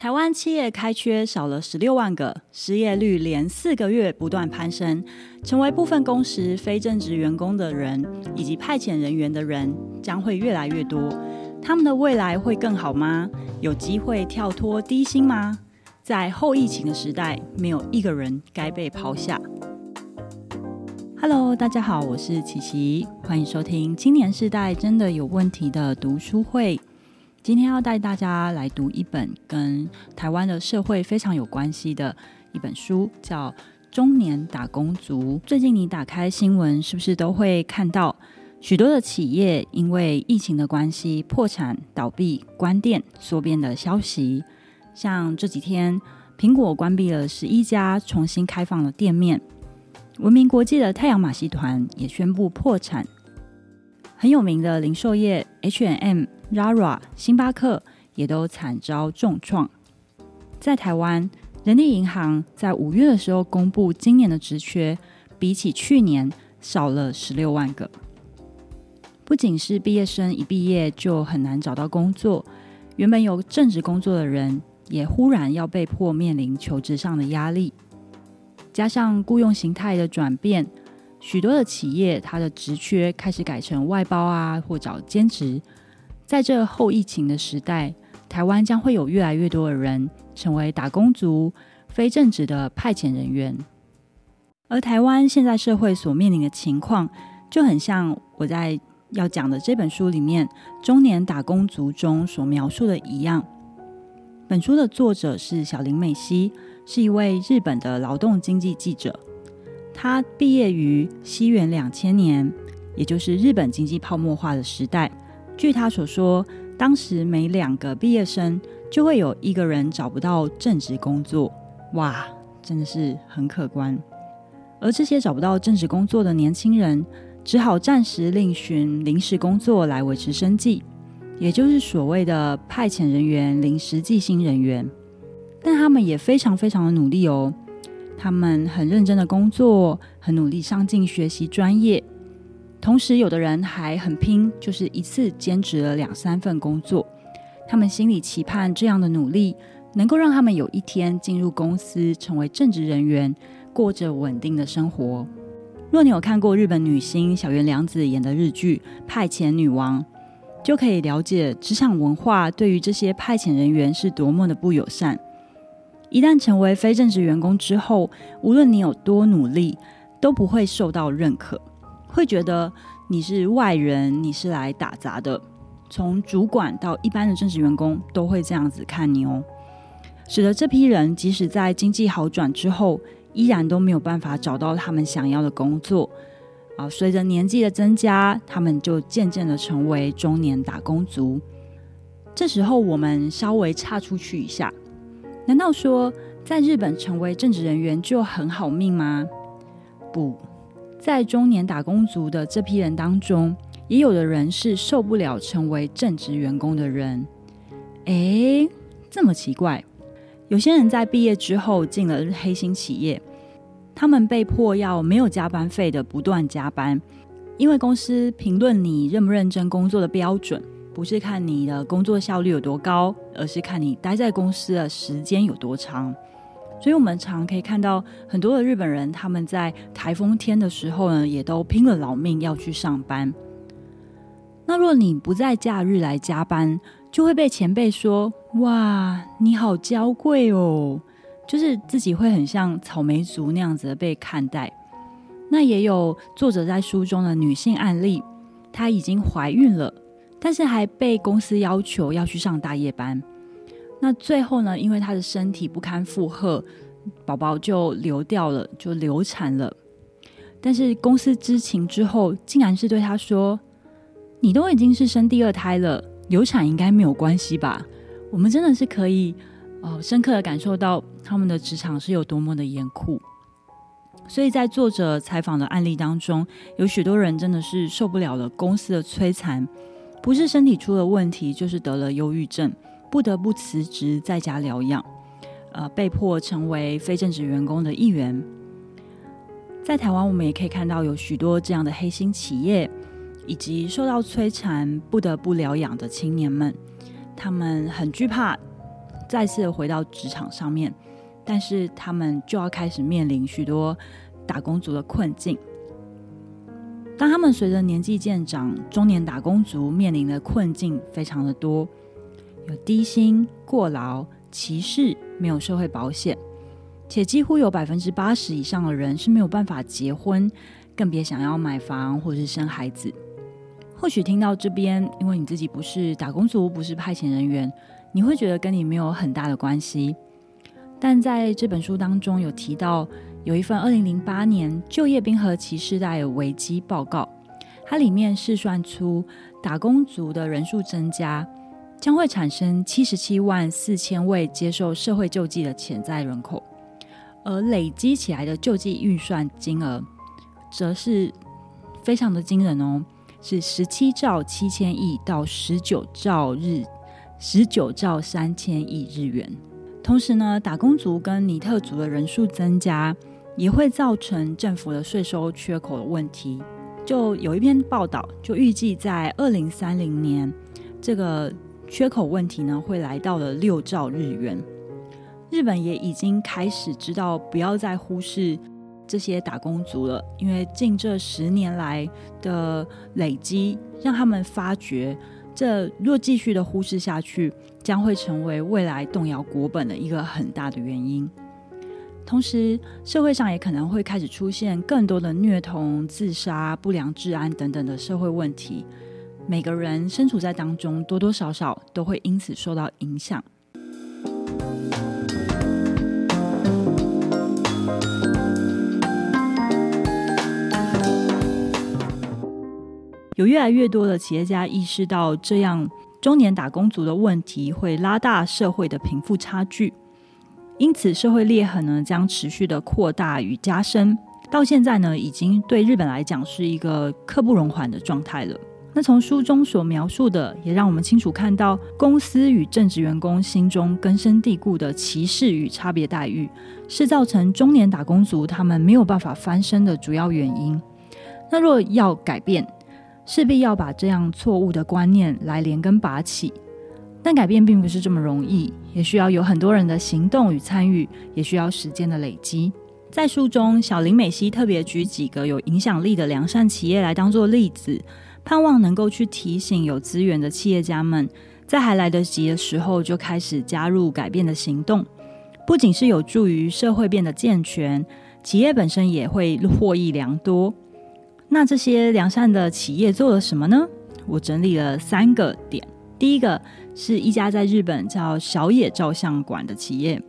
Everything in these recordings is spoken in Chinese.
台湾企业开缺少了十六万个，失业率连四个月不断攀升，成为部分工时非正职员工的人以及派遣人员的人将会越来越多。他们的未来会更好吗？有机会跳脱低薪吗？在后疫情的时代，没有一个人该被抛下。Hello，大家好，我是琪琪，欢迎收听青年世代真的有问题的读书会。今天要带大家来读一本跟台湾的社会非常有关系的一本书，叫《中年打工族》。最近你打开新闻，是不是都会看到许多的企业因为疫情的关系破产、倒闭、关店、缩编的消息？像这几天，苹果关闭了十一家，重新开放了店面；闻名国际的太阳马戏团也宣布破产。很有名的零售业 H&M、Zara、星巴克也都惨遭重创。在台湾，人力银行在五月的时候公布今年的职缺，比起去年少了十六万个。不仅是毕业生一毕业就很难找到工作，原本有正职工作的人也忽然要被迫面临求职上的压力，加上雇佣形态的转变。许多的企业，它的职缺开始改成外包啊，或找兼职。在这后疫情的时代，台湾将会有越来越多的人成为打工族、非正职的派遣人员。而台湾现在社会所面临的情况，就很像我在要讲的这本书里面《中年打工族》中所描述的一样。本书的作者是小林美希，是一位日本的劳动经济记者。他毕业于西元两千年，也就是日本经济泡沫化的时代。据他所说，当时每两个毕业生就会有一个人找不到正职工作。哇，真的是很可观。而这些找不到正职工作的年轻人，只好暂时另寻临时工作来维持生计，也就是所谓的派遣人员、临时计薪人员。但他们也非常非常的努力哦。他们很认真的工作，很努力上进学习专业，同时有的人还很拼，就是一次兼职了两三份工作。他们心里期盼这样的努力能够让他们有一天进入公司，成为正职人员，过着稳定的生活。若你有看过日本女星小原凉子演的日剧《派遣女王》，就可以了解职场文化对于这些派遣人员是多么的不友善。一旦成为非正职员工之后，无论你有多努力，都不会受到认可，会觉得你是外人，你是来打杂的。从主管到一般的正职员工都会这样子看你哦，使得这批人即使在经济好转之后，依然都没有办法找到他们想要的工作。啊，随着年纪的增加，他们就渐渐的成为中年打工族。这时候，我们稍微岔出去一下。难道说在日本成为正职人员就很好命吗？不，在中年打工族的这批人当中，也有的人是受不了成为正职员工的人。诶，这么奇怪，有些人在毕业之后进了黑心企业，他们被迫要没有加班费的不断加班，因为公司评论你认不认真工作的标准。不是看你的工作效率有多高，而是看你待在公司的时间有多长。所以，我们常可以看到很多的日本人，他们在台风天的时候呢，也都拼了老命要去上班。那若你不在假日来加班，就会被前辈说：“哇，你好娇贵哦！”就是自己会很像草莓族那样子被看待。那也有作者在书中的女性案例，她已经怀孕了。但是还被公司要求要去上大夜班，那最后呢，因为她的身体不堪负荷，宝宝就流掉了，就流产了。但是公司知情之后，竟然是对她说：“你都已经是生第二胎了，流产应该没有关系吧？”我们真的是可以，呃，深刻的感受到他们的职场是有多么的严酷。所以在作者采访的案例当中，有许多人真的是受不了了公司的摧残。不是身体出了问题，就是得了忧郁症，不得不辞职在家疗养，呃，被迫成为非正职员工的一员。在台湾，我们也可以看到有许多这样的黑心企业，以及受到摧残不得不疗养的青年们，他们很惧怕再次回到职场上面，但是他们就要开始面临许多打工族的困境。当他们随着年纪渐长，中年打工族面临的困境非常的多，有低薪、过劳、歧视、没有社会保险，且几乎有百分之八十以上的人是没有办法结婚，更别想要买房或是生孩子。或许听到这边，因为你自己不是打工族，不是派遣人员。你会觉得跟你没有很大的关系，但在这本书当中有提到，有一份二零零八年就业冰河期世代危机报告，它里面试算出打工族的人数增加，将会产生七十七万四千位接受社会救济的潜在人口，而累积起来的救济预算金额，则是非常的惊人哦，是十七兆七千亿到十九兆日。十九兆三千亿日元。同时呢，打工族跟尼特族的人数增加，也会造成政府的税收缺口的问题。就有一篇报道，就预计在二零三零年，这个缺口问题呢，会来到了六兆日元。日本也已经开始知道，不要再忽视这些打工族了，因为近这十年来的累积，让他们发觉。这若继续的忽视下去，将会成为未来动摇国本的一个很大的原因。同时，社会上也可能会开始出现更多的虐童、自杀、不良治安等等的社会问题。每个人身处在当中，多多少少都会因此受到影响。有越来越多的企业家意识到，这样中年打工族的问题会拉大社会的贫富差距，因此社会裂痕呢将持续的扩大与加深。到现在呢，已经对日本来讲是一个刻不容缓的状态了。那从书中所描述的，也让我们清楚看到，公司与正职员工心中根深蒂固的歧视与差别待遇，是造成中年打工族他们没有办法翻身的主要原因。那若要改变，势必要把这样错误的观念来连根拔起，但改变并不是这么容易，也需要有很多人的行动与参与，也需要时间的累积。在书中，小林美希特别举几个有影响力的良善企业来当做例子，盼望能够去提醒有资源的企业家们，在还来得及的时候就开始加入改变的行动，不仅是有助于社会变得健全，企业本身也会获益良多。那这些良善的企业做了什么呢？我整理了三个点。第一个是一家在日本叫小野照相馆的企业，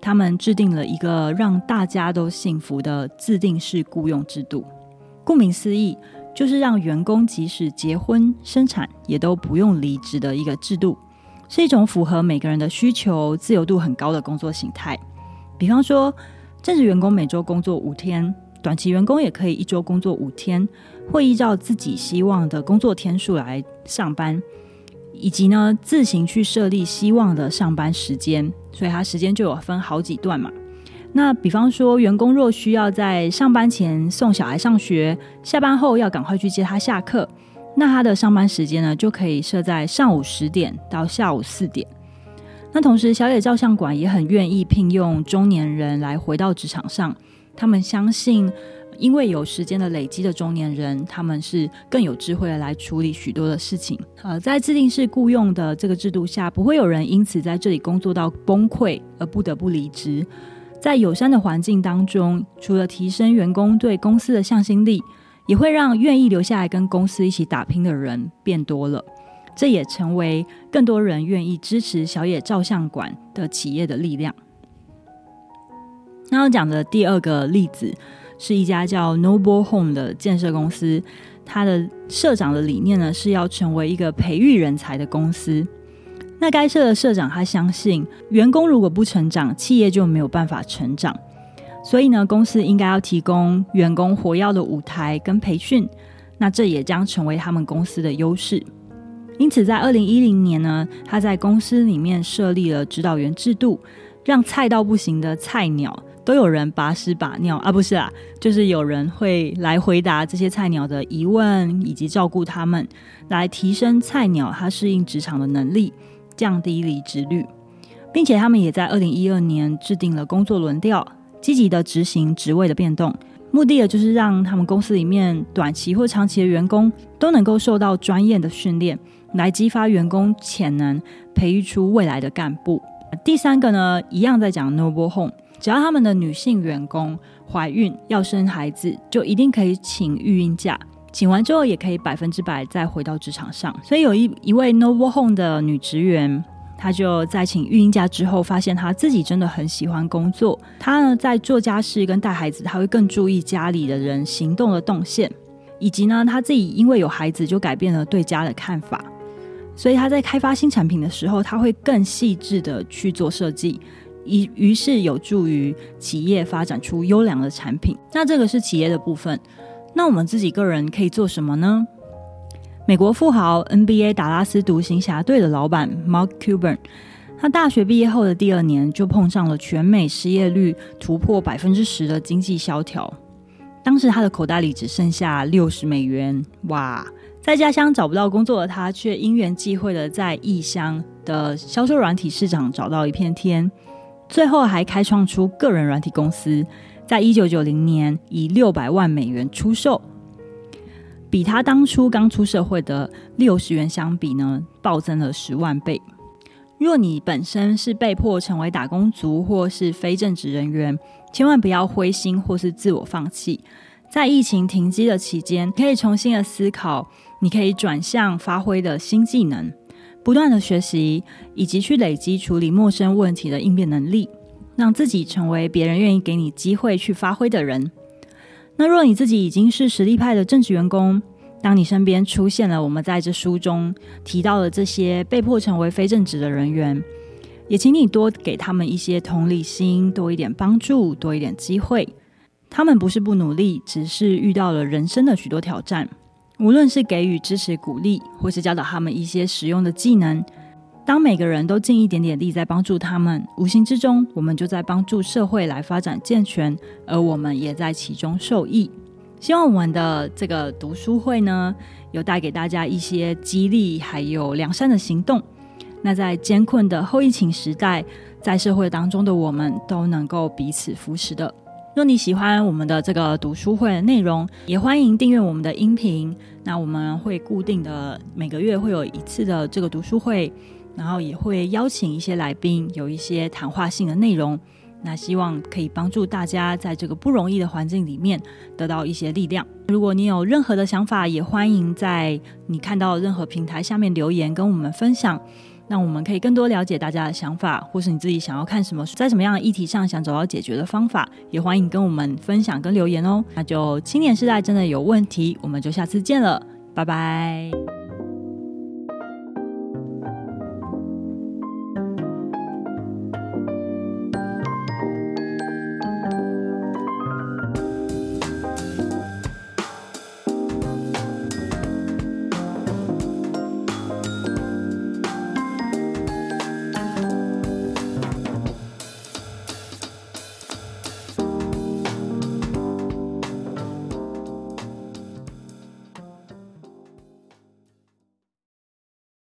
他们制定了一个让大家都幸福的自定式雇佣制度。顾名思义，就是让员工即使结婚生产也都不用离职的一个制度，是一种符合每个人的需求、自由度很高的工作形态。比方说，正职员工每周工作五天。短期员工也可以一周工作五天，会依照自己希望的工作天数来上班，以及呢自行去设立希望的上班时间，所以他时间就有分好几段嘛。那比方说，员工若需要在上班前送小孩上学，下班后要赶快去接他下课，那他的上班时间呢就可以设在上午十点到下午四点。那同时，小野照相馆也很愿意聘用中年人来回到职场上。他们相信，因为有时间的累积的中年人，他们是更有智慧的来处理许多的事情。呃，在自定式雇佣的这个制度下，不会有人因此在这里工作到崩溃而不得不离职。在友善的环境当中，除了提升员工对公司的向心力，也会让愿意留下来跟公司一起打拼的人变多了。这也成为更多人愿意支持小野照相馆的企业的力量。那我讲的第二个例子是一家叫 Noble Home 的建设公司，它的社长的理念呢是要成为一个培育人才的公司。那该社的社长他相信，员工如果不成长，企业就没有办法成长。所以呢，公司应该要提供员工活跃的舞台跟培训，那这也将成为他们公司的优势。因此，在二零一零年呢，他在公司里面设立了指导员制度，让菜到不行的菜鸟。都有人把屎把尿啊，不是啊，就是有人会来回答这些菜鸟的疑问，以及照顾他们，来提升菜鸟他适应职场的能力，降低离职率。并且他们也在二零一二年制定了工作轮调，积极的执行职位的变动，目的也就是让他们公司里面短期或长期的员工都能够受到专业的训练，来激发员工潜能，培育出未来的干部。第三个呢，一样在讲 Noble Home，只要他们的女性员工怀孕要生孩子，就一定可以请育婴假，请完之后也可以百分之百再回到职场上。所以有一一位 Noble Home 的女职员，她就在请育婴假之后，发现她自己真的很喜欢工作。她呢在做家事跟带孩子，她会更注意家里的人行动的动线，以及呢她自己因为有孩子就改变了对家的看法。所以他在开发新产品的时候，他会更细致的去做设计，于于是有助于企业发展出优良的产品。那这个是企业的部分，那我们自己个人可以做什么呢？美国富豪 NBA 达拉斯独行侠队的老板 Mark Cuban，他大学毕业后的第二年就碰上了全美失业率突破百分之十的经济萧条，当时他的口袋里只剩下六十美元，哇！在家乡找不到工作的他，却因缘际会的在异乡的销售软体市场找到一片天，最后还开创出个人软体公司，在一九九零年以六百万美元出售，比他当初刚出社会的六十元相比呢，暴增了十万倍。若你本身是被迫成为打工族或是非正职人员，千万不要灰心或是自我放弃。在疫情停机的期间，可以重新的思考，你可以转向发挥的新技能，不断的学习，以及去累积处理陌生问题的应变能力，让自己成为别人愿意给你机会去发挥的人。那若你自己已经是实力派的正职员工，当你身边出现了我们在这书中提到的这些被迫成为非正职的人员，也请你多给他们一些同理心，多一点帮助，多一点机会。他们不是不努力，只是遇到了人生的许多挑战。无论是给予支持鼓励，或是教导他们一些实用的技能，当每个人都尽一点点力在帮助他们，无形之中，我们就在帮助社会来发展健全，而我们也在其中受益。希望我们的这个读书会呢，有带给大家一些激励，还有良善的行动。那在艰困的后疫情时代，在社会当中的我们都能够彼此扶持的。若你喜欢我们的这个读书会的内容，也欢迎订阅我们的音频。那我们会固定的每个月会有一次的这个读书会，然后也会邀请一些来宾，有一些谈话性的内容。那希望可以帮助大家在这个不容易的环境里面得到一些力量。如果你有任何的想法，也欢迎在你看到任何平台下面留言跟我们分享。那我们可以更多了解大家的想法，或是你自己想要看什么，在什么样的议题上想找到解决的方法，也欢迎跟我们分享跟留言哦。那就青年时代真的有问题，我们就下次见了，拜拜。